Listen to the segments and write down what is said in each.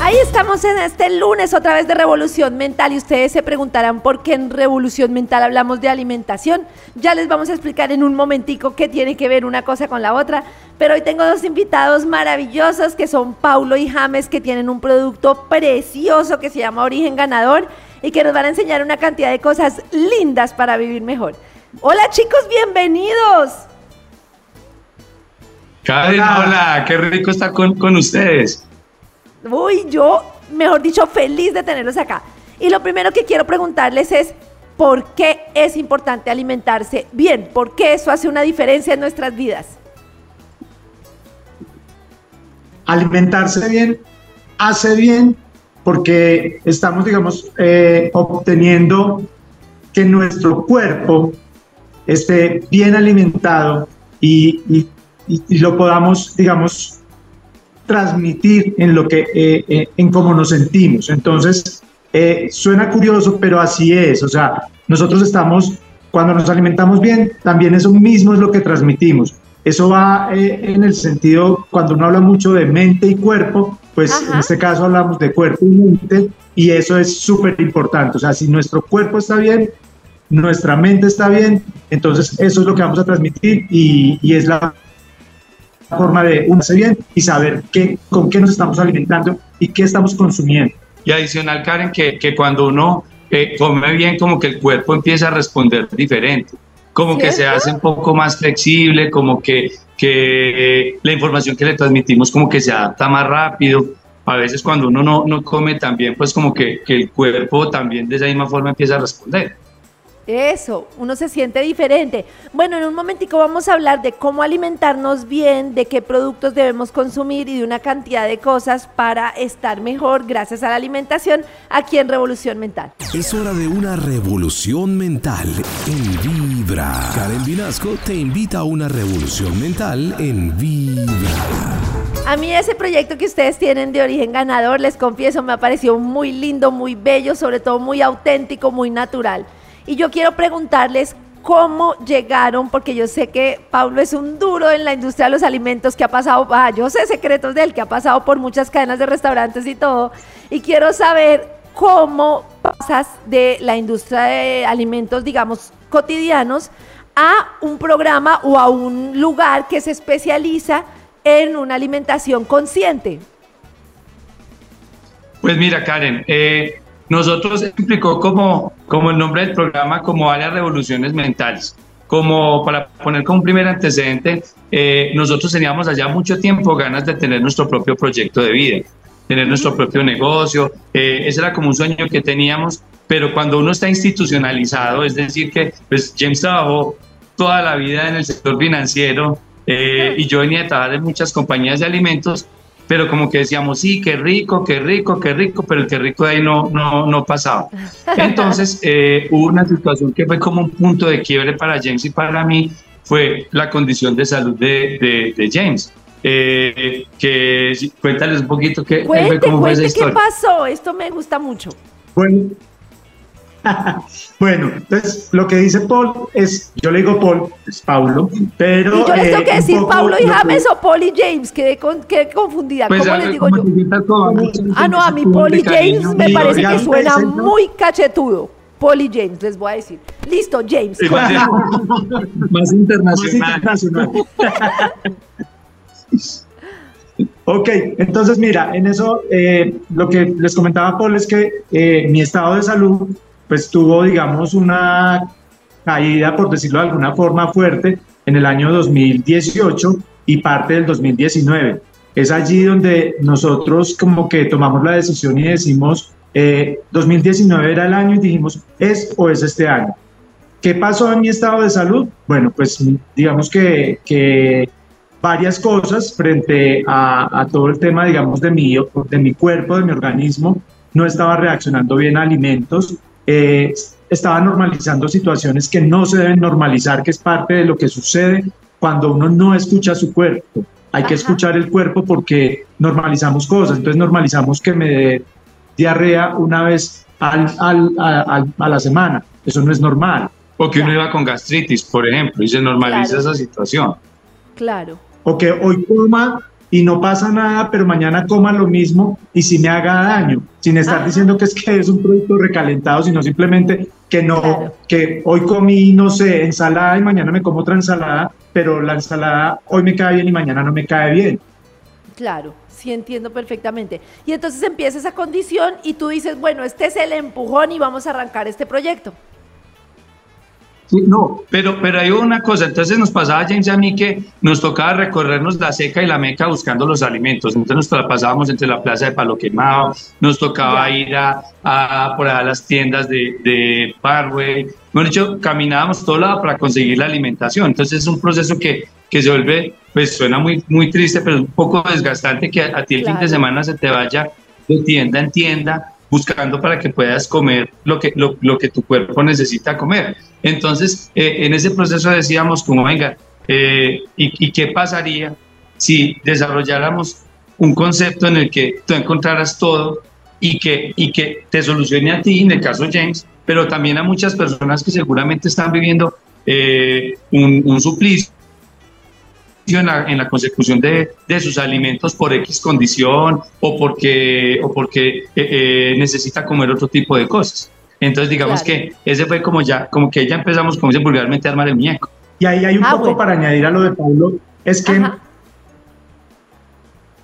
Ahí estamos en este lunes otra vez de Revolución Mental y ustedes se preguntarán por qué en Revolución Mental hablamos de alimentación. Ya les vamos a explicar en un momentico qué tiene que ver una cosa con la otra, pero hoy tengo dos invitados maravillosos que son Paulo y James que tienen un producto precioso que se llama Origen Ganador y que nos van a enseñar una cantidad de cosas lindas para vivir mejor. Hola chicos, bienvenidos. Karen, hola, qué rico estar con, con ustedes. Uy, yo, mejor dicho, feliz de tenerlos acá. Y lo primero que quiero preguntarles es, ¿por qué es importante alimentarse bien? ¿Por qué eso hace una diferencia en nuestras vidas? Alimentarse bien hace bien porque estamos, digamos, eh, obteniendo que nuestro cuerpo esté bien alimentado y, y, y lo podamos, digamos, transmitir en lo que, eh, eh, en cómo nos sentimos. Entonces, eh, suena curioso, pero así es. O sea, nosotros estamos, cuando nos alimentamos bien, también eso mismo es lo que transmitimos. Eso va en el sentido, cuando uno habla mucho de mente y cuerpo, pues en este caso hablamos de cuerpo y mente, y eso es súper importante. O sea, si nuestro cuerpo está bien, nuestra mente está bien, entonces eso es lo que vamos a transmitir y, y es la forma de unirse bien y saber qué, con qué nos estamos alimentando y qué estamos consumiendo. Y adicional, Karen, que, que cuando uno eh, come bien, como que el cuerpo empieza a responder diferente, como que se hace un poco más flexible, como que, que la información que le transmitimos como que se adapta más rápido. A veces cuando uno no, no come también, pues como que, que el cuerpo también de esa misma forma empieza a responder. Eso, uno se siente diferente. Bueno, en un momentico vamos a hablar de cómo alimentarnos bien, de qué productos debemos consumir y de una cantidad de cosas para estar mejor gracias a la alimentación aquí en Revolución Mental. Es hora de una revolución mental en Vibra. Karen Vinasco te invita a una revolución mental en Vibra. A mí ese proyecto que ustedes tienen de origen ganador, les confieso, me ha parecido muy lindo, muy bello, sobre todo muy auténtico, muy natural. Y yo quiero preguntarles cómo llegaron, porque yo sé que Pablo es un duro en la industria de los alimentos que ha pasado, ah, yo sé secretos de él, que ha pasado por muchas cadenas de restaurantes y todo, y quiero saber cómo pasas de la industria de alimentos, digamos, cotidianos, a un programa o a un lugar que se especializa en una alimentación consciente. Pues mira, Karen, eh, nosotros explicó como, como el nombre del programa, como varias revoluciones mentales. Como para poner como un primer antecedente, eh, nosotros teníamos allá mucho tiempo ganas de tener nuestro propio proyecto de vida, tener nuestro propio negocio. Eh, ese era como un sueño que teníamos, pero cuando uno está institucionalizado, es decir, que pues James trabajó toda la vida en el sector financiero eh, y yo venía a trabajar en muchas compañías de alimentos, pero como que decíamos, sí, qué rico, qué rico, qué rico, pero el qué rico de ahí no, no, no pasaba. Entonces eh, hubo una situación que fue como un punto de quiebre para James y para mí, fue la condición de salud de, de, James. Eh, que cuéntales un poquito qué, fue, cómo fue esa historia. ¿Qué pasó? Esto me gusta mucho. Bueno, bueno, entonces lo que dice Paul es, yo le digo Paul, es Paulo, pero... Y yo les tengo que eh, decir Paulo y James o Paul y James, quedé, con, quedé confundida. Pues ¿Cómo les digo yo? Ah, no, a mí Paul y James me parece que suena muy cachetudo. Paul y James, les voy a decir. Listo, James. Más internacional. Más internacional. ok, entonces mira, en eso eh, lo que les comentaba Paul es que eh, mi estado de salud pues tuvo, digamos, una caída, por decirlo de alguna forma, fuerte en el año 2018 y parte del 2019. Es allí donde nosotros como que tomamos la decisión y decimos, 2019 eh, era el año y dijimos, ¿es o es este año? ¿Qué pasó en mi estado de salud? Bueno, pues digamos que, que varias cosas frente a, todo el tema, digamos, de mi, de mi cuerpo, de mi organismo. No estaba reaccionando bien a alimentos. Eh, estaba normalizando situaciones que no se deben normalizar, que es parte de lo que sucede cuando uno no escucha su cuerpo. Hay que escuchar el cuerpo porque normalizamos cosas. Entonces normalizamos que me dé diarrea una vez al, al, a la semana. Eso no es normal. O que uno iba con gastritis, por ejemplo, y se normaliza esa situación. Claro. O que hoy coma y no pasa nada, pero mañana coma lo mismo y si me haga daño, sin estar diciendo que es que es un producto recalentado, sino simplemente que no, que hoy comí, no sé, ensalada y mañana me como otra ensalada, pero la ensalada hoy me cae bien y mañana no me cae bien. Claro, sí entiendo perfectamente. Y entonces empieza esa condición y tú dices, bueno, este es el empujón y vamos a arrancar este proyecto no, pero, pero hay una cosa, entonces nos pasaba James a mí que nos tocaba recorrernos la seca y la meca buscando los alimentos, entonces nos pasábamos entre la plaza de Palo Quemado, nos tocaba ir a, a, por a las tiendas de, de Parway, bueno, dicho, caminábamos todo lado para conseguir la alimentación, entonces es un proceso que, que se vuelve, pues suena muy, muy triste, pero un poco desgastante que a, ti el fin de semana se te vaya de tienda en tienda buscando para que puedas comer lo que, lo, lo que tu cuerpo necesita comer. Entonces, eh, en ese proceso decíamos como, venga, eh, ¿y, qué pasaría si desarrolláramos un concepto en el que tú encontraras todo y que, y que te solucione a ti, en el caso James, pero también a muchas personas que seguramente están viviendo eh, un, un, suplicio en la, consecución de, de, sus alimentos por X condición o porque, o porque necesita comer otro tipo de cosas. Entonces, digamos que ese fue como ya, como que ya empezamos, como dice vulgarmente, a armar el muñeco. Y ahí hay un ah, poco para añadir a lo de Pablo, es que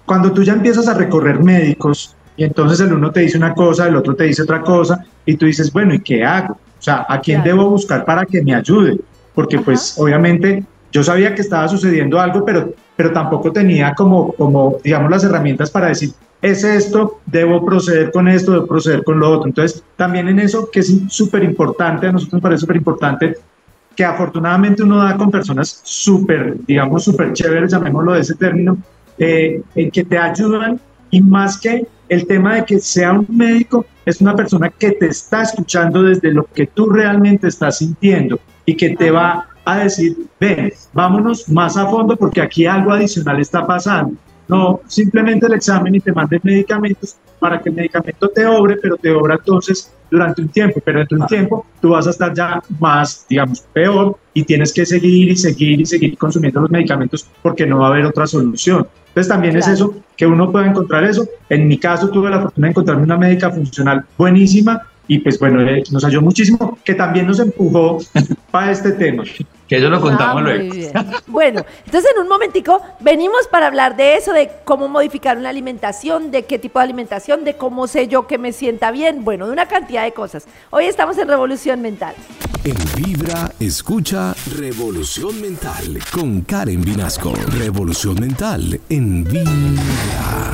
cuando tú ya empiezas a recorrer médicos y entonces el uno te dice una cosa, el otro te dice otra cosa, y tú dices, bueno, ¿y qué hago? O sea, ¿a quién debo buscar para que me ayude? Porque pues obviamente yo sabía que estaba sucediendo algo, pero, pero tampoco tenía como, como, digamos, las herramientas para decir, es esto, debo proceder con esto, debo proceder con lo otro. Entonces, también en eso que es súper importante, a nosotros nos parece súper importante, que afortunadamente uno da con personas súper, digamos, súper chéveres, llamémoslo de ese término, eh, en que te ayudan y más que el tema de que sea un médico, es una persona que te está escuchando desde lo que tú realmente estás sintiendo y que te va a decir, ven, vámonos más a fondo porque aquí algo adicional está pasando. No simplemente el examen y te manden medicamentos para que el medicamento te obre, pero te obra entonces durante un tiempo, pero de un tiempo tú vas a estar ya más, digamos, peor y tienes que seguir y seguir y seguir consumiendo los medicamentos porque no va a haber otra solución. Entonces también es eso, que uno pueda encontrar eso. En mi caso tuve la fortuna de encontrarme una médica funcional buenísima y pues bueno, eh, nos ayudó muchísimo, que también nos empujó para este tema. Que eso lo contamos ah, luego. Bueno, entonces en un momentico venimos para hablar de eso, de cómo modificar una alimentación, de qué tipo de alimentación, de cómo sé yo que me sienta bien, bueno, de una cantidad de cosas. Hoy estamos en Revolución Mental. En Vibra, escucha Revolución Mental con Karen Vinasco. Revolución Mental en Vibra.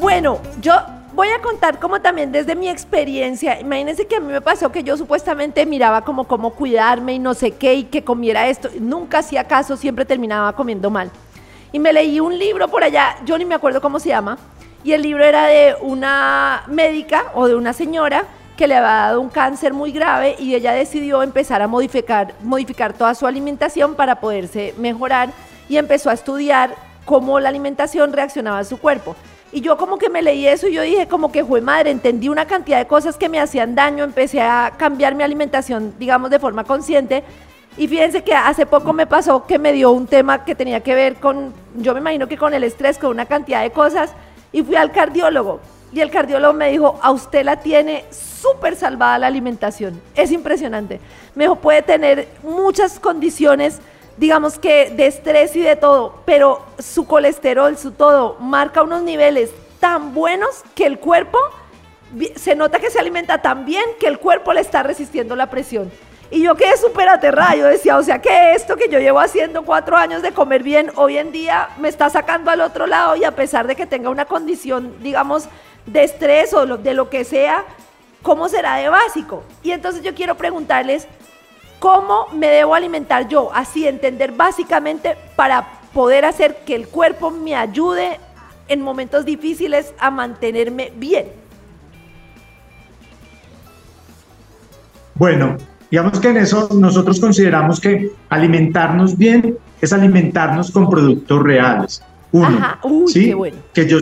Bueno, yo voy a contar como también desde mi experiencia, imagínense que a mí me pasó que yo supuestamente miraba como cómo cuidarme y no sé qué y que comiera esto, nunca hacía caso, siempre terminaba comiendo mal. Y me leí un libro por allá, yo ni me acuerdo cómo se llama, y el libro era de una médica o de una señora que le había dado un cáncer muy grave y ella decidió empezar a modificar, modificar toda su alimentación para poderse mejorar y empezó a estudiar cómo la alimentación reaccionaba a su cuerpo. Y yo como que me leí eso y yo dije como que fue madre, entendí una cantidad de cosas que me hacían daño, empecé a cambiar mi alimentación, digamos, de forma consciente. Y fíjense que hace poco me pasó que me dio un tema que tenía que ver con, yo me imagino que con el estrés, con una cantidad de cosas, y fui al cardiólogo. Y el cardiólogo me dijo, a usted la tiene súper salvada la alimentación. Es impresionante. Me puede tener muchas condiciones digamos que de estrés y de todo, pero su colesterol, su todo, marca unos niveles tan buenos que el cuerpo se nota que se alimenta tan bien que el cuerpo le está resistiendo la presión. Y yo quedé súper aterrada, yo decía, o sea que esto que yo llevo haciendo cuatro años de comer bien, hoy en día me está sacando al otro lado y a pesar de que tenga una condición, digamos, de estrés o de lo que sea, ¿cómo será de básico? Y entonces yo quiero preguntarles, ¿Cómo me debo alimentar yo? Así entender básicamente para poder hacer que el cuerpo me ayude en momentos difíciles a mantenerme bien? Bueno, digamos que en eso nosotros consideramos que alimentarnos bien es alimentarnos con productos reales. Uno, Ajá, uy, ¿sí? qué bueno. que yo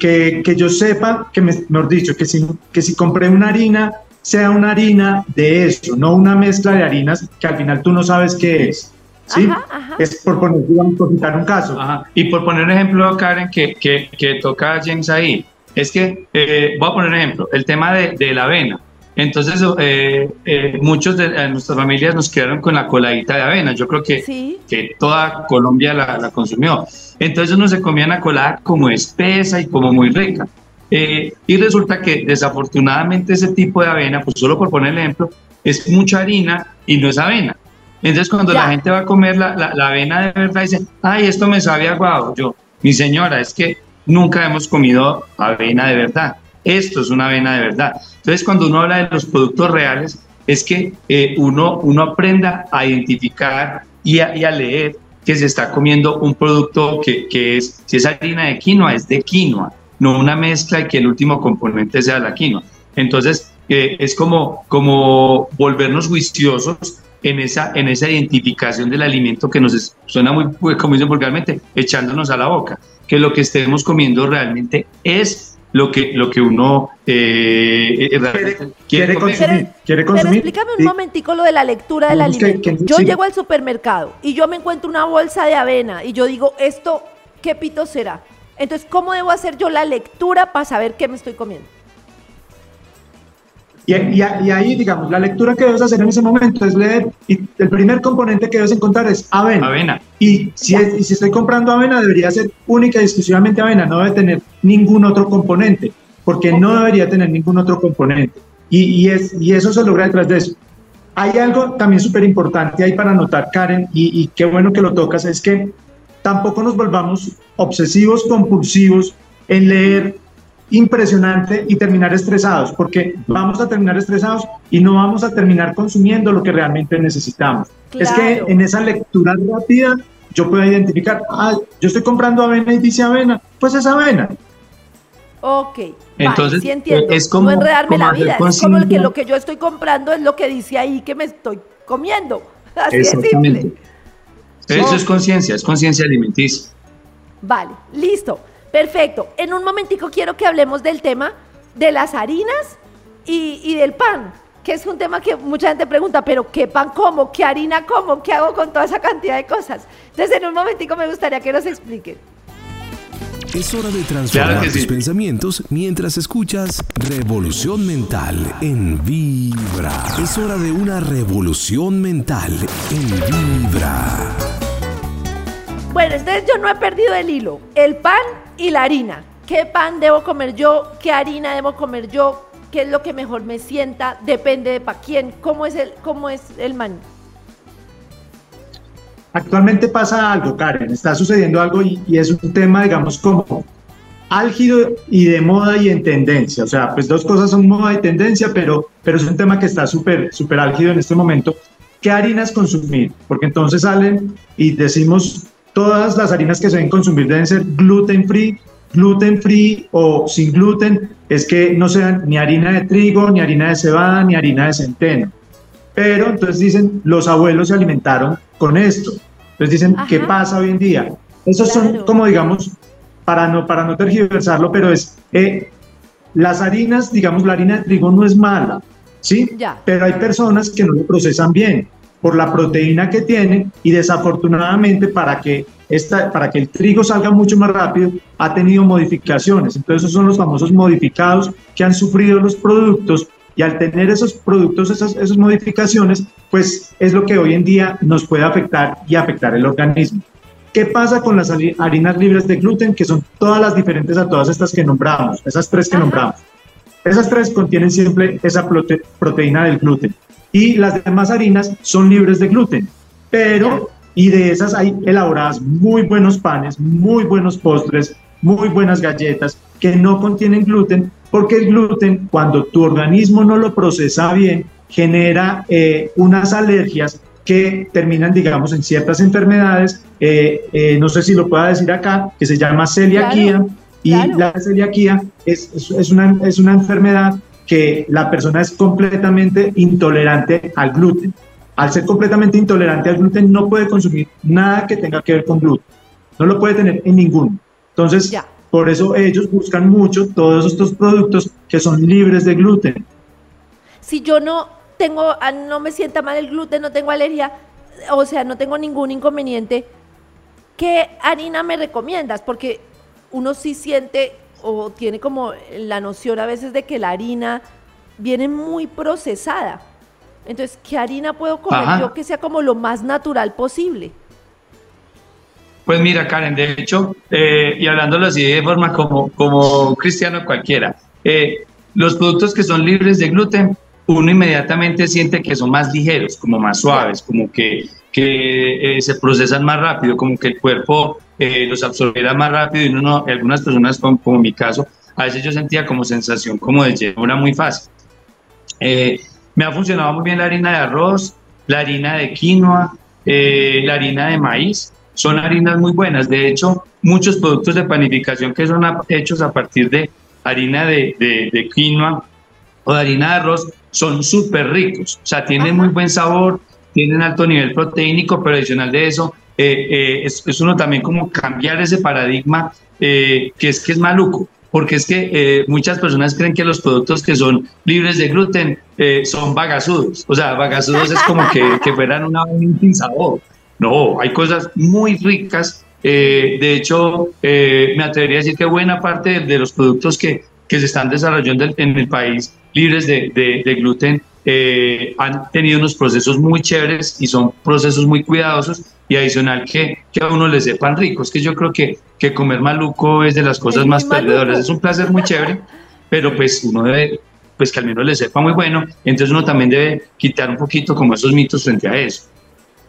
que, que yo sepa, que me, mejor dicho, que si, que si compré una harina, sea una harina de eso, no una mezcla de harinas que al final tú no sabes qué es. ¿sí? Ajá, ajá. Es por poner, digamos, por citar un caso. Ajá. Y por poner un ejemplo, Karen, que, que, que toca James ahí, es que, eh, voy a poner un ejemplo, el tema de, de la avena. Entonces, eh, eh, muchos de nuestras familias nos quedaron con la coladita de avena. Yo creo que, Sí. que toda Colombia la, la consumió. Entonces uno se comía una colada como espesa y como muy rica. Eh, y resulta que desafortunadamente ese tipo de avena, pues solo por poner el ejemplo, es mucha harina y no es avena. Entonces cuando Ya. la gente va a comer la, la- la avena de verdad, dice, ay, esto me sabe aguado. Yo, mi señora, es que nunca hemos comido avena de verdad. Esto es una avena de verdad. Entonces cuando uno habla de los productos reales, es que eh, uno, uno aprenda a identificar y a, y a leer que se está comiendo un producto que, que es, si es harina de quinoa, es de quinoa, no una mezcla y que el último componente sea la quinoa. Entonces, eh, es como, como volvernos juiciosos en esa, en esa identificación del alimento que nos es- suena muy, pues, como dicen vulgarmente, echándonos a la boca, que lo que estemos comiendo realmente es lo que, lo que uno eh, eh, realmente quiere comer. consumir. ¿Quiere Pero explícame un Sí. momentico lo de la lectura del que- alimento. que- yo sí. llego al supermercado y yo me encuentro una bolsa de avena y yo digo, ¿esto qué pito será? Entonces, ¿cómo debo hacer yo la lectura para saber qué me estoy comiendo? Y, y- y ahí, digamos, la lectura que debes hacer en ese momento es leer, y el primer componente que debes encontrar es avena. Avena. Y si, es- y si estoy comprando avena, debería ser única y exclusivamente avena, no debe tener ningún otro componente, porque no debería tener ningún otro componente. Y, y es, y eso se logra detrás de eso. Hay algo también súper importante ahí para anotar, Karen, y, y qué bueno que lo tocas, es que tampoco nos volvamos obsesivos, compulsivos en leer impresionante y terminar estresados, porque vamos a terminar estresados y no vamos a terminar consumiendo lo que realmente necesitamos. Es que Claro. en esa lectura rápida yo puedo identificar, ah, yo estoy comprando avena y dice avena, pues es avena. Ok. vale, Entonces, sí entiendo. es como- no enredarme como la vida. Es como el que lo que yo estoy comprando es lo que dice ahí que me estoy comiendo. Así de Exactamente. simple. Eso es conciencia, es conciencia alimenticia. Vale, listo. Perfecto. En un momentico quiero que hablemos del tema de las harinas y, y del pan, que es un tema que mucha gente pregunta, pero ¿qué pan como? ¿Qué harina como? ¿Qué hago con toda esa cantidad de cosas? Entonces, en un momentico me gustaría que nos expliquen. Es hora de transformar Claro tus sí. pensamientos mientras escuchas Revolución Mental en Vibra. Es hora de una revolución mental en Vibra. Bueno, entonces yo no he perdido el hilo. El pan y la harina. ¿Qué pan debo comer yo? ¿Qué harina debo comer yo? ¿Qué es lo que mejor me sienta? Depende de para quién. ¿Cómo es el, cómo es el maní? Actualmente pasa algo, Karen, está sucediendo algo y, y es un tema, digamos, como álgido y de moda y en tendencia. O sea, pues dos cosas son moda y tendencia, pero, pero es un tema que está súper, súper álgido en este momento. ¿Qué harinas consumir? Porque entonces salen y decimos todas las harinas que se deben consumir deben ser gluten free, gluten free o sin gluten, es que no sean ni harina de trigo, ni harina de cebada, ni harina de centeno. Pero entonces dicen, los abuelos se alimentaron con esto. Entonces dicen, Ajá. ¿qué pasa hoy en día? Esos Claro. son como, digamos, para no, para no tergiversarlo, pero es, eh, las harinas, digamos, la harina de trigo no es mala, ¿sí? Ya. Pero hay personas que no lo procesan bien por la proteína que tiene y desafortunadamente para que, esta, para que el trigo salga mucho más rápido ha tenido modificaciones. Entonces esos son los famosos modificados que han sufrido los productos y al tener esos productos, esas, esas modificaciones, pues es lo que hoy en día nos puede afectar y afectar el organismo. ¿Qué pasa con las hari- harinas libres de gluten, que son todas las diferentes a todas estas que nombramos, esas tres que nombramos? Esas tres contienen siempre esa prote- proteína del gluten. Y las demás harinas son libres de gluten. Pero, y de esas hay elaboradas muy buenos panes, muy buenos postres, muy buenas galletas que no contienen gluten, porque el gluten, cuando tu organismo no lo procesa bien, genera eh, unas alergias que terminan, digamos, en ciertas enfermedades, eh, eh, no sé si lo pueda decir acá, que se llama celiaquía, y la celiaquía es, es, una, es una enfermedad que la persona es completamente intolerante al gluten. Al ser completamente intolerante al gluten, no puede consumir nada que tenga que ver con gluten. No lo puede tener en ninguno. Entonces, por eso ellos buscan mucho todos estos productos que son libres de gluten. Si yo no tengo, ah, no me sienta mal el gluten, no tengo alergia, o sea, no tengo ningún inconveniente, ¿qué harina me recomiendas? Porque uno sí siente o tiene como la noción a veces de que la harina viene muy procesada. Entonces, ¿qué harina puedo comer yo que sea como lo más natural posible? Pues mira, Karen, de hecho, eh, y hablándolo así de forma como, como cristiano cualquiera, eh, los productos que son libres de gluten, uno inmediatamente siente que son más ligeros, como más suaves, como que, que eh, se procesan más rápido, como que el cuerpo eh, los absorbiera más rápido y uno, algunas personas como, como, mi caso, a veces yo sentía como sensación como de llenura muy fácil. Eh, me ha funcionado muy bien la harina de arroz, la harina de quinoa, eh, la harina de maíz, son harinas muy buenas. De hecho, muchos productos de panificación que son hechos a partir de harina de, de, quinoa o de harina de arroz son súper ricos, o sea, tienen muy buen sabor, tienen alto nivel proteínico, pero adicional de eso, eh, eh, es, uno también como cambiar ese paradigma eh, que es que es maluco, porque es que muchas personas creen que los productos que son libres de gluten son bagasudos, o sea, bagasudos es como que, que fueran una, un sabor. No, hay cosas muy ricas. de hecho, me atrevería a decir que buena parte de, los productos que, que se están desarrollando en el país libres de, de, de gluten han tenido unos procesos muy chéveres y son procesos muy cuidadosos y adicional que, que a uno le sepan ricos, que yo creo que, que comer maluco es de las cosas más perdedoras, es un placer muy chévere, pero pues uno debe, pues que al menos le sepa muy bueno, entonces uno también debe quitar un poquito como esos mitos frente a eso.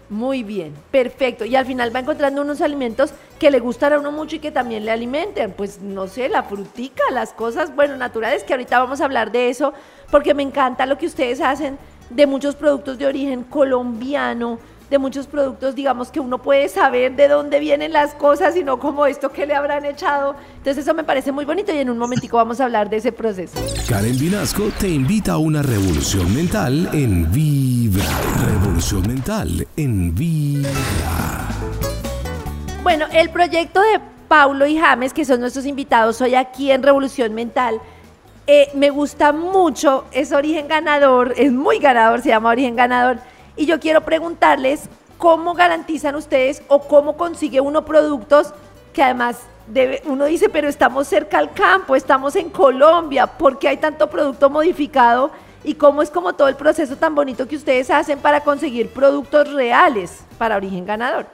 Muy bien, perfecto. Y al final va encontrando unos alimentos que le gustan a uno mucho y que también le alimenten. Pues no sé, la frutica, las cosas, bueno, naturales, que ahorita vamos a hablar de eso, porque me encanta lo que ustedes hacen de muchos productos de origen colombiano, de muchos productos, digamos, que uno puede saber de dónde vienen las cosas y no como esto que le habrán echado. Entonces eso me parece muy bonito y en un momentico vamos a hablar de ese proceso. Karen Vinasco te invita a una revolución mental en Vibra. Revolución mental en Vibra. Bueno, el proyecto de Paulo y James, que son nuestros invitados hoy aquí en Revolución Mental, eh, me gusta mucho, es origen ganador, es muy ganador, se llama origen ganador. Y yo quiero preguntarles cómo garantizan ustedes o cómo consigue uno productos que además uno dice, pero estamos cerca al campo, estamos en Colombia, ¿por qué hay tanto producto modificado? Y cómo es como todo el proceso tan bonito que ustedes hacen para conseguir productos reales para origen ganador.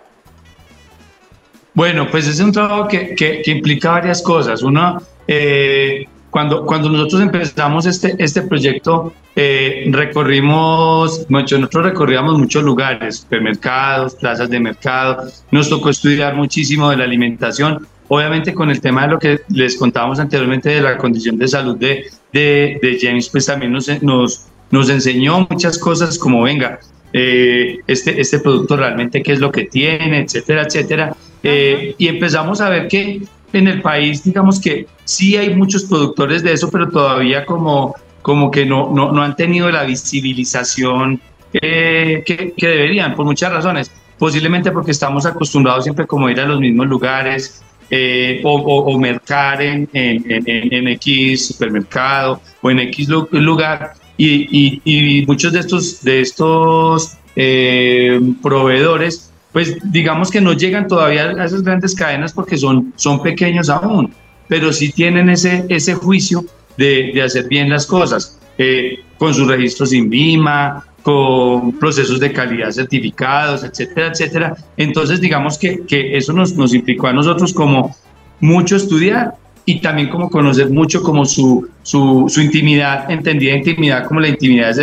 Bueno, pues es un trabajo que, que, implica varias cosas. Uno, eh, cuando, cuando nosotros empezamos este, este proyecto, eh, recorrimos, mucho, nosotros recorríamos muchos lugares, supermercados, plazas de mercado, nos tocó estudiar muchísimo de la alimentación, obviamente con el tema de lo que les contábamos anteriormente de la condición de salud de, de, de James, pues también nos, nos, nos enseñó muchas cosas como, venga, eh, este, este producto realmente qué es lo que tiene, etcétera, etcétera. Eh, y empezamos a ver que en el país, digamos que sí hay muchos productores de eso, pero todavía como, como que no, no, no han tenido la visibilización eh, que, que, deberían, por muchas razones. Posiblemente porque estamos acostumbrados siempre como ir a los mismos lugares eh, o, o, mercar en, en, en, X supermercado o en X lugar. Y, y, y muchos de estos, de estos eh, proveedores pues digamos que no llegan todavía a esas grandes cadenas porque son, son pequeños aún, pero sí tienen ese, ese juicio de, de hacer bien las cosas, eh, con sus registros INVIMA, con procesos de calidad certificados, etcétera, etcétera. Entonces, digamos que, que eso nos, nos implicó a nosotros como mucho estudiar y también como conocer mucho como su, su, intimidad, entendida intimidad como la intimidad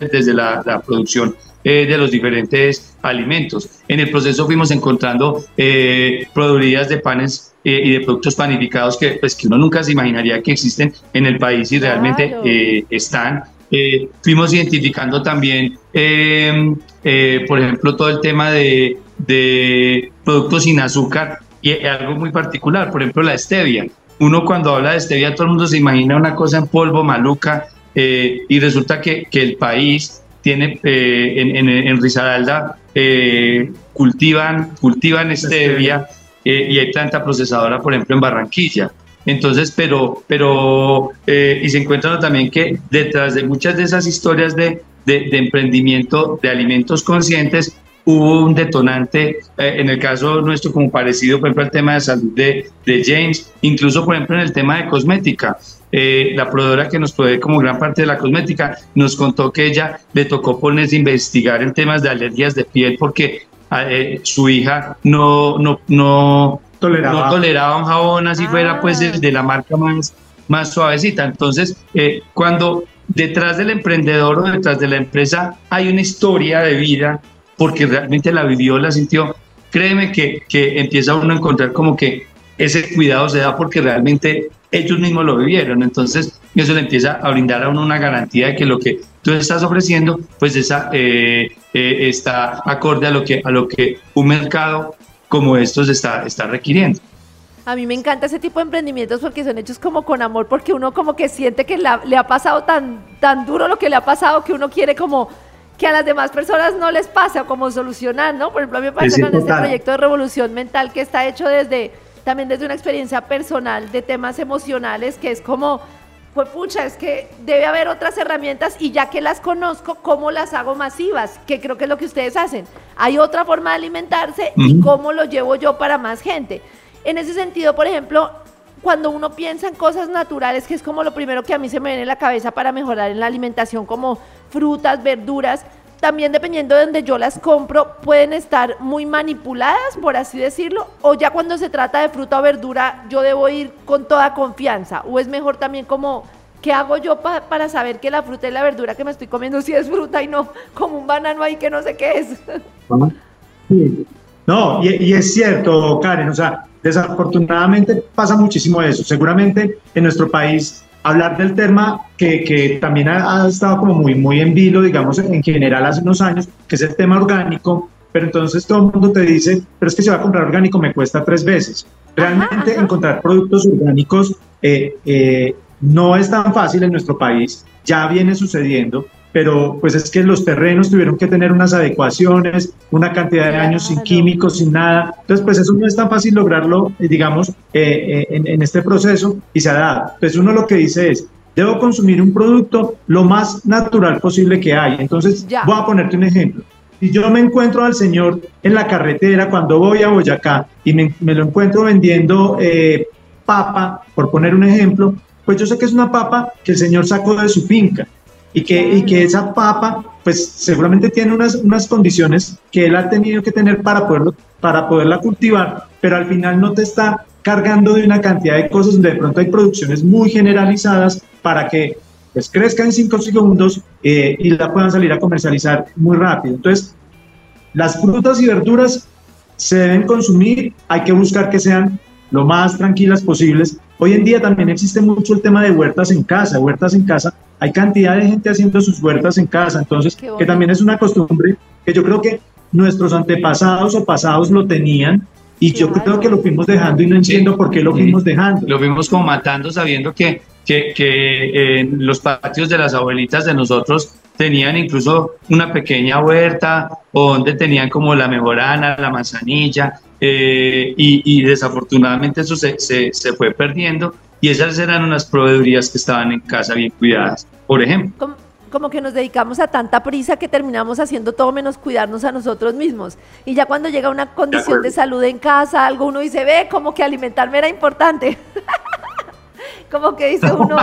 desde, la producción eh, de los diferentes alimentos. En el proceso fuimos encontrando eh, de panes eh, y de productos panificados que, pues, que uno nunca se imaginaría que existen en el país y realmente eh, están. eh, fuimos identificando también, eh, por ejemplo, todo el tema de, de productos sin azúcar y algo muy particular, por ejemplo, la stevia. Uno cuando habla de stevia, todo el mundo se imagina una cosa en polvo maluca y resulta que, que el país tiene en, en, en Risaralda cultivan, cultivan stevia y hay planta procesadora, por ejemplo, en Barranquilla. Entonces, pero, pero, eh, y se encuentran también que detrás de muchas de esas historias de, de, emprendimiento de alimentos conscientes, hubo un detonante, eh, en el caso nuestro como parecido, por ejemplo, al tema de salud de, de James, incluso, por ejemplo, en el tema de cosmética. Eh, la proveedora que nos provee como gran parte de la cosmética nos contó que ella le tocó ponerse a investigar en temas de alergias de piel porque su hija no, no, no, toleraba. no toleraba un jabón así fuera pues el de la marca más, más suavecita. Entonces, eh, cuando detrás del emprendedor o detrás de la empresa hay una historia de vida, porque realmente la vivió, la sintió, créeme que, que empieza uno a encontrar como que ese cuidado se da porque realmente ellos mismos lo vivieron. Entonces, eso le empieza a brindar a uno una garantía de que lo que tú estás ofreciendo, pues esa, eh, eh, está acorde a lo, que, a lo que un mercado como estos está, está requiriendo. A mí me encanta ese tipo de emprendimientos porque son hechos como con amor, porque uno como que siente que le ha pasado tan, tan duro lo que le ha pasado que uno quiere como que a las demás personas no les pase o como solucionar, ¿no? Por ejemplo, a mí me parece con este proyecto de revolución mental que está hecho desde también desde una experiencia personal de temas emocionales que es como pues pucha, es que debe haber otras herramientas y ya que las conozco, ¿cómo las hago masivas? Que creo que es lo que ustedes hacen. Hay otra forma de alimentarse y cómo lo llevo yo para más gente. En ese sentido, por ejemplo, cuando uno piensa en cosas naturales, que es como lo primero que a mí se me viene en la cabeza para mejorar en la alimentación, como frutas, verduras, también dependiendo de donde yo las compro, pueden estar muy manipuladas, por así decirlo, o ya cuando se trata de fruta o verdura, yo debo ir con toda confianza, o es mejor también como, ¿qué hago yo para saber que la fruta y la verdura que me estoy comiendo sí es fruta y no como un banano ahí que no sé qué es? No, y, y es cierto, Karen, o sea, desafortunadamente pasa muchísimo eso. Seguramente en nuestro país hablar del tema que, que también ha, estado como muy, muy en vilo, digamos, en general hace unos años, que es el tema orgánico, pero entonces todo el mundo te dice, pero es que si va a comprar orgánico me cuesta tres veces. Realmente encontrar productos orgánicos eh, eh, no es tan fácil en nuestro país, ya viene sucediendo, pero pues es que los terrenos tuvieron que tener unas adecuaciones, una cantidad de años sin químicos, sin nada. Entonces, pues eso no es tan fácil lograrlo, eh, digamos, eh, eh, en, este proceso y se ha dado. Entonces uno lo que dice es, debo consumir un producto lo más natural posible que hay. Entonces, voy a ponerte un ejemplo. Si yo me encuentro al señor en la carretera cuando voy a Boyacá y me, me lo encuentro vendiendo papa, por poner un ejemplo, pues yo sé que es una papa que el señor sacó de su finca y que, y que esa papa, pues seguramente tiene unas, unas condiciones que él ha tenido que tener para, poderlo, para poderla cultivar, pero al final no te está cargando de una cantidad de cosas donde de pronto hay producciones muy generalizadas para que pues crezca en cinco segundos eh, y la puedan salir a comercializar muy rápido. Entonces, las frutas y verduras se deben consumir, hay que buscar que sean lo más tranquilas posibles. Hoy en día también existe mucho el tema de huertas en casa, huertas en casa. Hay cantidad de gente haciendo sus huertas en casa, entonces, que también es una costumbre que yo creo que nuestros antepasados o pasados lo tenían y yo creo que lo fuimos dejando y no entiendo por qué lo fuimos dejando. Lo fuimos como matando sabiendo que, que, que en los patios de las abuelitas de nosotros tenían incluso una pequeña huerta o donde tenían como la mejorana, la manzanilla, eh, y, y, desafortunadamente eso se, se, se fue perdiendo y esas eran unas proveedurías que estaban en casa bien cuidadas, por ejemplo. Como, que nos dedicamos a tanta prisa que terminamos haciendo todo menos cuidarnos a nosotros mismos. Y ya cuando llega una condición de, salud en casa, algo uno dice, ve, como que alimentarme era importante. como que dice uno,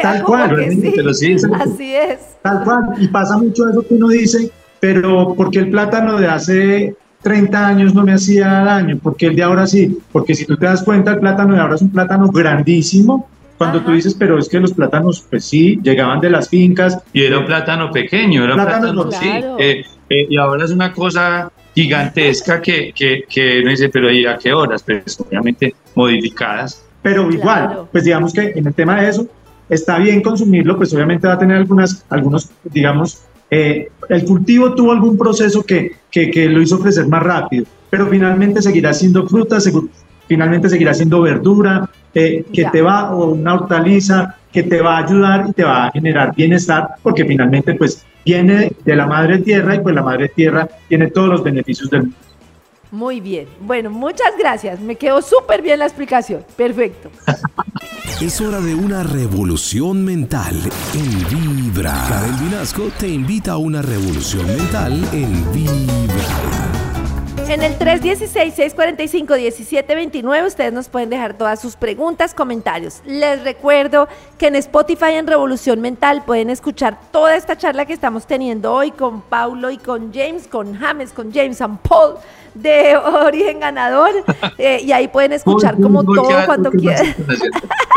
tal cual, sí, así es. Tal cual, y pasa mucho eso que uno dice, pero porque el plátano de hace 30 años no me hacía daño, porque el de ahora sí, porque si tú te das cuenta, el plátano de ahora es un plátano grandísimo, cuando tú dices, pero es que los plátanos, pues sí, llegaban de las fincas. Y era un plátano pequeño, era un plátano, sí. Eh, eh, y ahora es una cosa gigantesca que, que, que no dice, pero ¿y a qué horas? Pues obviamente modificadas. Pero igual, pues digamos que en el tema de eso, está bien consumirlo, pues obviamente va a tener algunas, algunos, digamos, eh, el cultivo tuvo algún proceso que, que, que, lo hizo crecer más rápido, pero finalmente seguirá siendo fruta, finalmente seguirá siendo verdura, eh, que te va, o una hortaliza que te va a ayudar y te va a generar bienestar, porque finalmente pues viene de la madre tierra y pues la madre tierra tiene todos los beneficios del mundo. Muy bien. Bueno, muchas gracias. Me quedó súper bien la explicación. Perfecto. es hora de una revolución mental en Vibra. Karen Vinasco te invita a una revolución mental en Vibra. En el 316-645-1729 ustedes nos pueden dejar todas sus preguntas, comentarios. Les recuerdo que en Spotify en Revolución Mental pueden escuchar toda esta charla que estamos teniendo hoy con Paulo y con James, con James, con James and Paul de Origen Ganador. Eh, y ahí pueden escuchar como todo cuando quieran.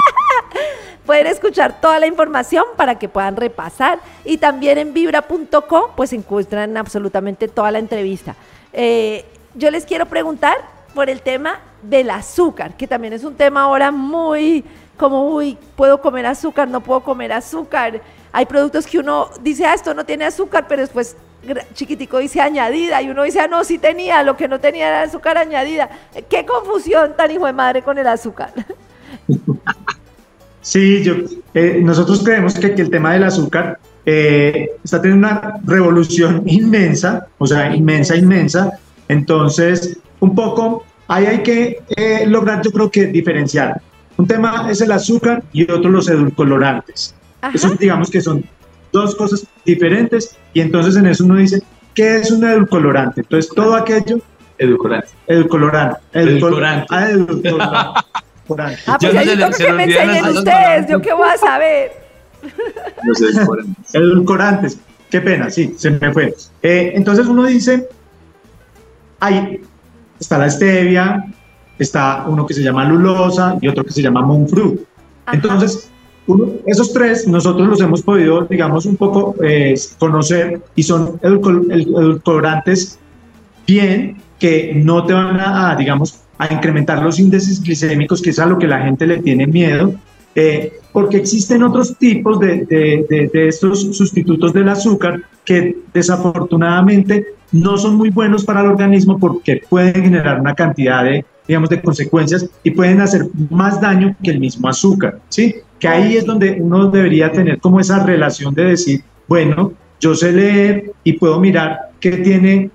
pueden escuchar toda la información para que puedan repasar. Y también en vibra.com pues encuentran absolutamente toda la entrevista. Eh, yo les quiero preguntar por el tema del azúcar, que también es un tema ahora muy como, uy, puedo comer azúcar, no puedo comer azúcar. Hay productos que uno dice, ah, esto no tiene azúcar, pero después chiquitico dice añadida y uno dice, ah, no, sí tenía, lo que no tenía era azúcar añadida. Qué confusión tan hijo de madre con el azúcar. Sí, yo, eh, nosotros creemos que, que, el tema del azúcar eh, está teniendo una revolución inmensa, o sea, inmensa, inmensa, entonces, un poco, ahí hay que eh, lograr, yo creo que diferenciar. Un tema es el azúcar y otro los edulcorantes. Eso digamos que son dos cosas diferentes y entonces en eso uno dice, ¿qué es un edulcorante? Entonces, todo aquello... Edulcorante. Edulcorante. Edulcorante. Ah, edulcorante. Ah, pues yo no que me enseñen ustedes, yo qué voy a saber. Los edulcorantes. edulcorantes. Qué pena, sí, se me fue. Eh, entonces uno dice, Ahí está la stevia, está uno que se llama lulosa y otro que se llama monfru. Entonces, esos tres nosotros los hemos podido, digamos, un poco eh, conocer y son edulcorantes bien que no te van a, digamos, a incrementar los índices glicémicos, que es a lo que la gente le tiene miedo, eh, porque existen otros tipos de, de, de, estos sustitutos del azúcar que desafortunadamente no son muy buenos para el organismo porque pueden generar una cantidad de, digamos, de consecuencias y pueden hacer más daño que el mismo azúcar, ¿sí? Que ahí es donde uno debería tener como esa relación de decir, bueno, yo sé leer y puedo mirar qué tiene,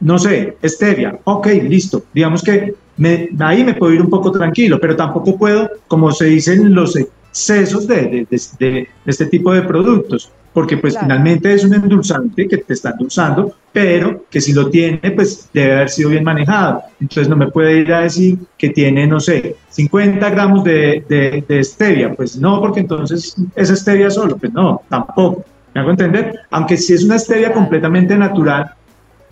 no sé, stevia, ok, listo, digamos que me, ahí me puedo ir un poco tranquilo, pero tampoco puedo, como se dicen los excesos de, de, de este tipo de productos porque pues finalmente es un endulzante que te está endulzando, pero que si lo tiene, pues debe haber sido bien manejado. Entonces no me puede ir a decir que tiene, no sé, 50 gramos de, de, stevia, pues no, porque entonces es stevia solo, pues no, tampoco. ¿Me hago entender? Aunque si es una stevia completamente natural,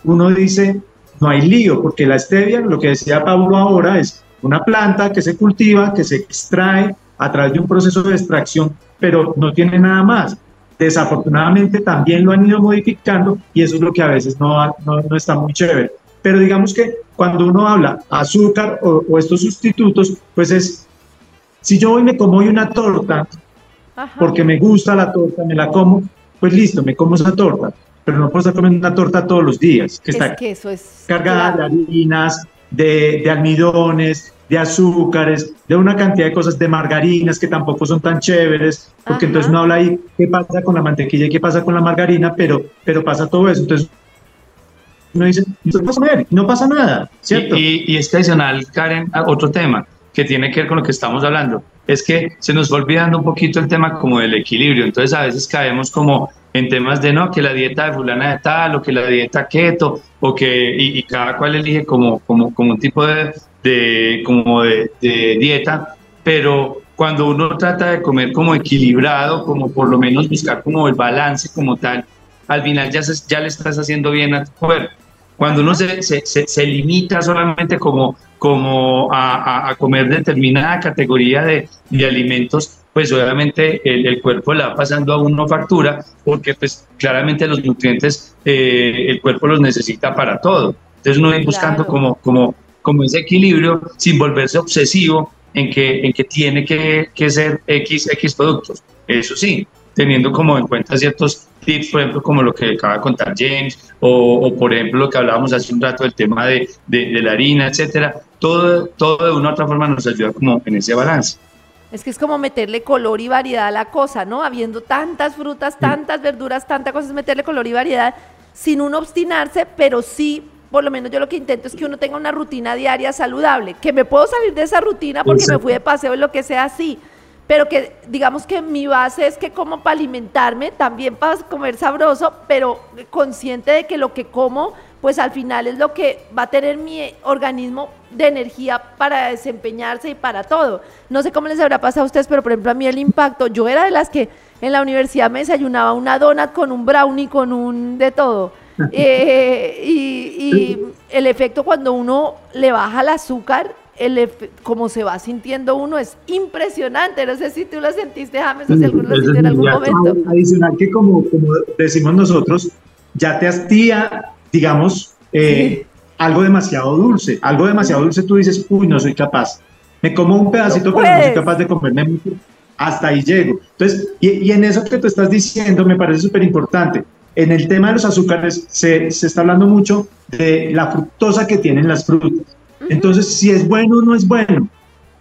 uno dice, no hay lío, porque la stevia, lo que decía Pablo ahora, es una planta que se cultiva, que se extrae a través de un proceso de extracción, pero no tiene nada más. Desafortunadamente también lo han ido modificando y eso es lo que a veces no, no, está muy chévere. Pero digamos que cuando uno habla azúcar o, estos sustitutos, pues es, si yo hoy me como hoy una torta, porque me gusta la torta, me la como, pues listo, me como esa torta, pero no puedo estar comiendo una torta todos los días, que está que eso es cargada de harinas, de, de almidones, de azúcares, de una cantidad de cosas, de margarinas que tampoco son tan chéveres, porque entonces uno habla ahí qué pasa con la mantequilla y qué pasa con la margarina, pero, pero pasa todo eso. Entonces uno dice, no pasa nada, ¿cierto? Y, y, es que adicional, Karen, otro tema que tiene que ver con lo que estamos hablando, es que se nos va olvidando un poquito el tema como del equilibrio, entonces a veces caemos como en temas de no, que la dieta de fulana de tal, o que la dieta keto, o que, y, cada cual elige como, como, como un tipo de, de, como de, dieta, pero cuando uno trata de comer como equilibrado, como por lo menos buscar como el balance como tal, al final ya, ya le estás haciendo bien a tu cuerpo. Cuando uno se, se, se, limita solamente como, como a, a, comer determinada categoría de, de alimentos, pues obviamente el, el, cuerpo la va pasando a uno factura, porque pues claramente los nutrientes eh, el cuerpo los necesita para todo. Entonces uno va buscando como, como como ese equilibrio sin volverse obsesivo en que, en que tiene que, que ser X, X productos. Eso sí, teniendo como en cuenta ciertos tips, por ejemplo, como lo que acaba de contar James, o, o por ejemplo lo que hablábamos hace un rato del tema de, de, de, la harina, etcétera, todo, todo de una u otra forma nos ayuda como en ese balance. Es que es como meterle color y variedad a la cosa, ¿no? Habiendo tantas frutas, tantas verduras, tantas cosas, meterle color y variedad sin uno obstinarse, pero sí, por lo menos yo lo que intento es que uno tenga una rutina diaria saludable, que me puedo salir de esa rutina porque Exacto. me fui de paseo y lo que sea así, pero que digamos que mi base es que como para alimentarme, también para comer sabroso, pero consciente de que lo que como, pues al final es lo que va a tener mi organismo de energía para desempeñarse y para todo. No sé cómo les habrá pasado a ustedes, pero por ejemplo a mí el impacto, yo era de las que en la universidad me desayunaba una donut con un brownie, con un de todo. Eh, y, y, el efecto cuando uno le baja el azúcar el como se va sintiendo uno es impresionante. No sé si tú lo sentiste, James, o si alguno lo sintió en algún momento. Adicional que como, como decimos nosotros, ya te hastía, digamos, eh, sí. algo demasiado dulce. Algo demasiado dulce, tú dices, uy, no soy capaz. Me como un pedacito, no pero no soy capaz de comerme mucho. Hasta ahí llego. Entonces, y, y en eso que tú estás diciendo me parece súper importante. En el tema de los azúcares se, se está hablando mucho de la fructosa que tienen las frutas. Entonces, si es bueno o no es bueno.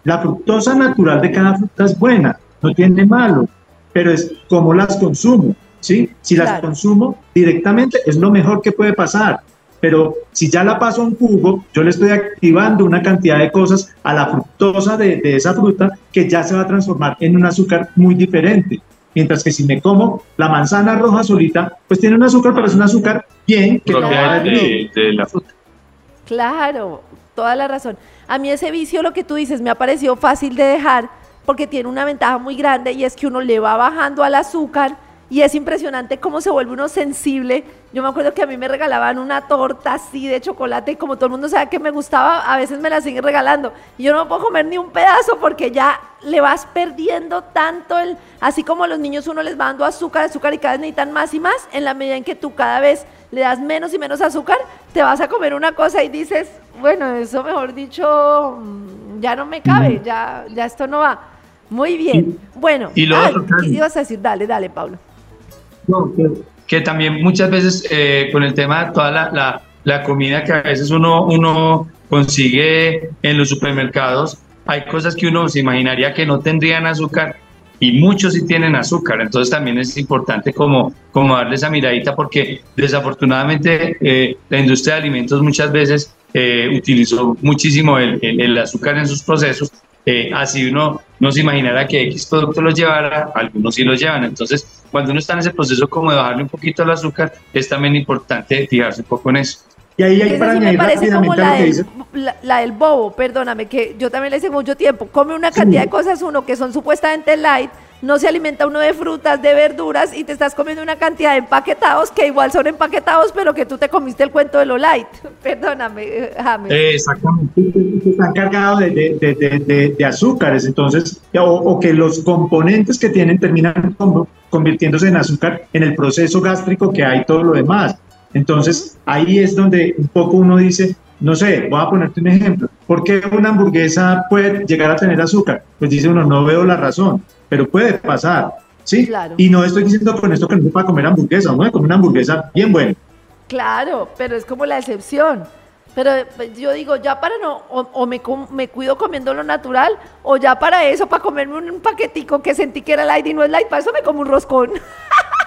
La fructosa natural de cada fruta es buena, no tiene malo, pero es como las consumo, ¿sí? Si las claro. consumo directamente es lo mejor que puede pasar, pero si ya la paso a un jugo, yo le estoy activando una cantidad de cosas a la fructosa de, de esa fruta que ya se va a transformar en un azúcar muy diferente. Mientras que si me como la manzana roja solita, pues tiene un azúcar, pero es un azúcar bien que Propia de, de la fruta. Claro, toda la razón. A mí ese vicio, lo que tú dices, me ha parecido fácil de dejar porque tiene una ventaja muy grande y es que uno le va bajando al azúcar y es impresionante cómo se vuelve uno sensible. Yo me acuerdo que a mí me regalaban una torta así de chocolate y como todo el mundo sabe que me gustaba, a veces me la siguen regalando. Y yo no puedo comer ni un pedazo porque ya le vas perdiendo tanto el... Así como a los niños uno les va dando azúcar, azúcar y cada vez necesitan más y más, en la medida en que tú cada vez le das menos y menos azúcar, te vas a comer una cosa y dices, bueno, eso mejor dicho, mm, ya no me cabe, ya, ya esto no va. Muy bien. Bueno, y lo ah, otro, ¿qué ibas a decir? Dale, dale, Pablo. No, que, también muchas veces eh, con el tema de toda la, la, la, comida que a veces uno, uno consigue en los supermercados, hay cosas que uno se imaginaría que no tendrían azúcar y muchos sí tienen azúcar, entonces también es importante como, como darle esa miradita porque desafortunadamente eh, la industria de alimentos muchas veces eh, utilizó muchísimo el, el, el, azúcar en sus procesos, eh, así uno no se imaginara que X producto los llevara, algunos sí los llevan, entonces cuando uno está en ese proceso como de bajarle un poquito el azúcar, es también importante fijarse un poco en eso. Y ahí hay para sí me parece como la del, dice. la, la del bobo, perdóname, que yo también le hice mucho tiempo. Come una cantidad de cosas uno que son supuestamente light, no se alimenta uno de frutas, de verduras y te estás comiendo una cantidad de empaquetados que igual son empaquetados, pero que tú te comiste el cuento de lo light. Perdóname, James. Eh, exactamente. Están cargados de, de, de, de, de azúcares, entonces, o, o, que los componentes que tienen terminan convirtiéndose en azúcar en el proceso gástrico que hay todo lo demás. Entonces, ahí es donde un poco uno dice, no sé, voy a ponerte un ejemplo. ¿Por qué una hamburguesa puede llegar a tener azúcar? Pues dice uno, no veo la razón, pero puede pasar, ¿sí? Claro. Y no estoy diciendo con esto que no se pueda comer hamburguesa, uno comer una hamburguesa bien buena. Claro, pero es como la excepción. Pero pues, yo digo, ya para no, o, o me, me, cuido comiendo lo natural, o ya para eso, para comerme un paquetico que sentí que era light y no es light, para eso me como un roscón.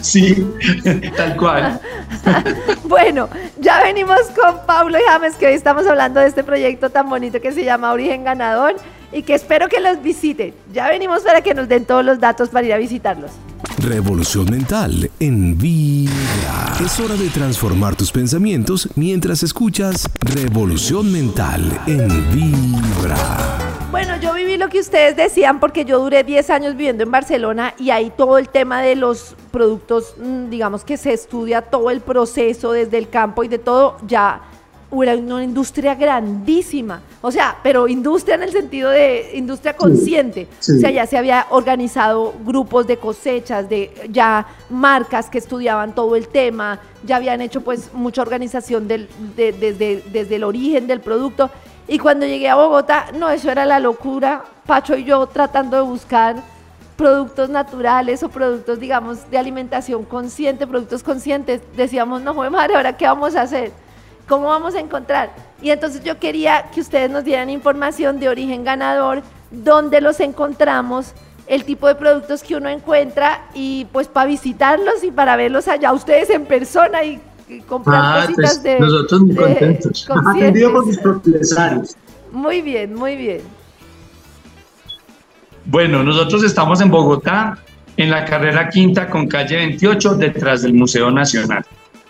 sí, tal cual. bueno, ya venimos con Pablo y James, que hoy estamos hablando de este proyecto tan bonito que se llama Origen Ganador y que espero que los visiten. Ya venimos para que nos den todos los datos para ir a visitarlos. Revolución mental en Vibra. Es hora de transformar tus pensamientos mientras escuchas Revolución mental en Vibra. Bueno, yo viví lo que ustedes decían porque yo duré 10 años viviendo en Barcelona y ahí todo el tema de los productos, mm, digamos que se estudia todo el proceso desde el campo y de todo, ya era una industria grandísima. O sea, pero industria en el sentido de industria consciente. sí. O sea, ya se había organizado grupos de cosechas, de ya marcas que estudiaban todo el tema, ya habían hecho pues mucha organización del, de- desde, desde el origen del producto. Y cuando llegué a Bogotá, no, eso era la locura. Pacho y yo tratando de buscar productos naturales o productos, digamos, de alimentación consciente, productos conscientes, decíamos, no, madre, ¿ahora qué vamos a hacer? ¿Cómo vamos a encontrar? Y entonces yo quería que ustedes nos dieran información de origen ganador, dónde los encontramos, el tipo de productos que uno encuentra y pues para visitarlos y para verlos allá ustedes en persona y comprar Ah, cositas pues, de, nosotros muy de contentos. Atendido por mis conscientes. propietarios. Muy bien, muy bien. Bueno, nosotros estamos en Bogotá, en la carrera quinta con calle 28, detrás del Museo Nacional.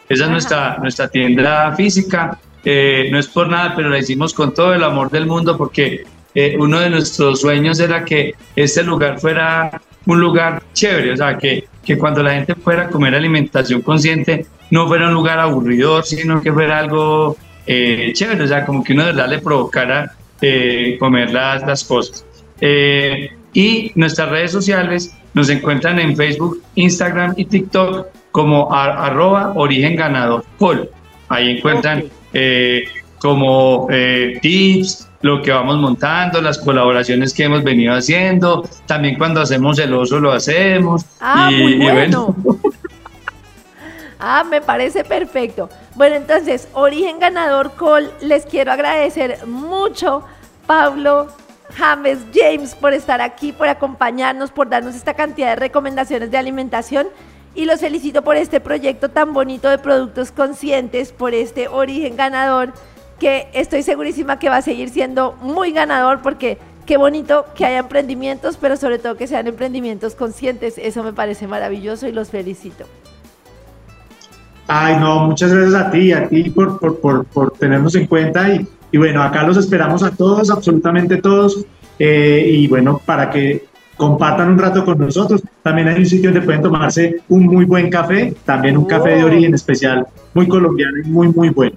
Esa Ajá. es nuestra, nuestra tienda física. Eh, no es por nada, pero la hicimos con todo el amor del mundo porque eh, uno de nuestros sueños era que este lugar fuera un lugar chévere, o sea, que, que cuando la gente fuera a comer alimentación consciente no fuera un lugar aburridor, sino que fuera algo eh, chévere, o sea, como que uno de verdad le provocara eh, comer las, las cosas. Eh, y nuestras redes sociales nos encuentran en Facebook, Instagram y TikTok como a- arroba origen ganador. Ahí encuentran eh, como eh, tips, lo que vamos montando, las colaboraciones que hemos venido haciendo. También cuando hacemos el oso lo hacemos. Ah, Y- muy y bueno. Ah, me parece perfecto. Bueno, entonces, Origen Ganador Col, les quiero agradecer mucho, Pablo, James, James, por estar aquí, por acompañarnos, por darnos esta cantidad de recomendaciones de alimentación. Y los felicito por este proyecto tan bonito de productos conscientes, por este Origen Ganador, que estoy segurísima que va a seguir siendo muy ganador porque qué bonito que haya emprendimientos, pero sobre todo que sean emprendimientos conscientes. Eso me parece maravilloso y los felicito. Ay, no, muchas gracias a ti, a ti por, por, por, por tenernos en cuenta y, y bueno, acá los esperamos a todos, absolutamente todos, eh, y bueno, para que compartan un rato con nosotros. También hay un sitio donde pueden tomarse un muy buen café, también un café de Oh. origen especial, muy colombiano y muy, muy bueno.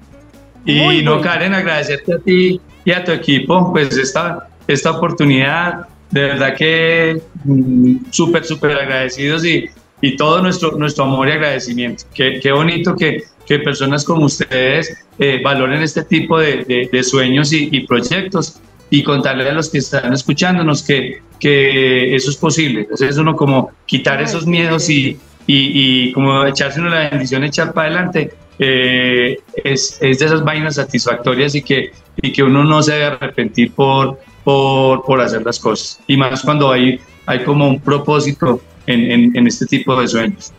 Y Muy no, bueno. Karen, agradecerte a ti y a tu equipo, pues esta, esta oportunidad, de verdad que mm, súper, súper agradecidos y, y todo nuestro, nuestro amor y agradecimiento. Qué, qué bonito que, que personas como ustedes eh, valoren este tipo de, de- de sueños y, y proyectos y contarle a los que están escuchándonos que, que eso es posible. Entonces es uno como quitar esos miedos y, y, y como echarse uno la bendición, echar para adelante, eh, es, es de esas vainas satisfactorias y que, y que uno no se debe arrepentir por, por, por hacer las cosas. Y más cuando hay, hay como un propósito en, en, en este tipo de sueños.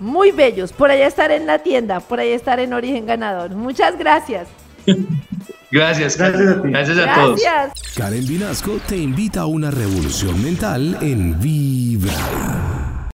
Muy bellos. Por allá estar en la tienda, por allá estar en Origen Ganador. Muchas gracias. Gracias, Gracias a ti. Gracias a todos. Gracias. Karen Vinasco te invita a una revolución mental en Vibra.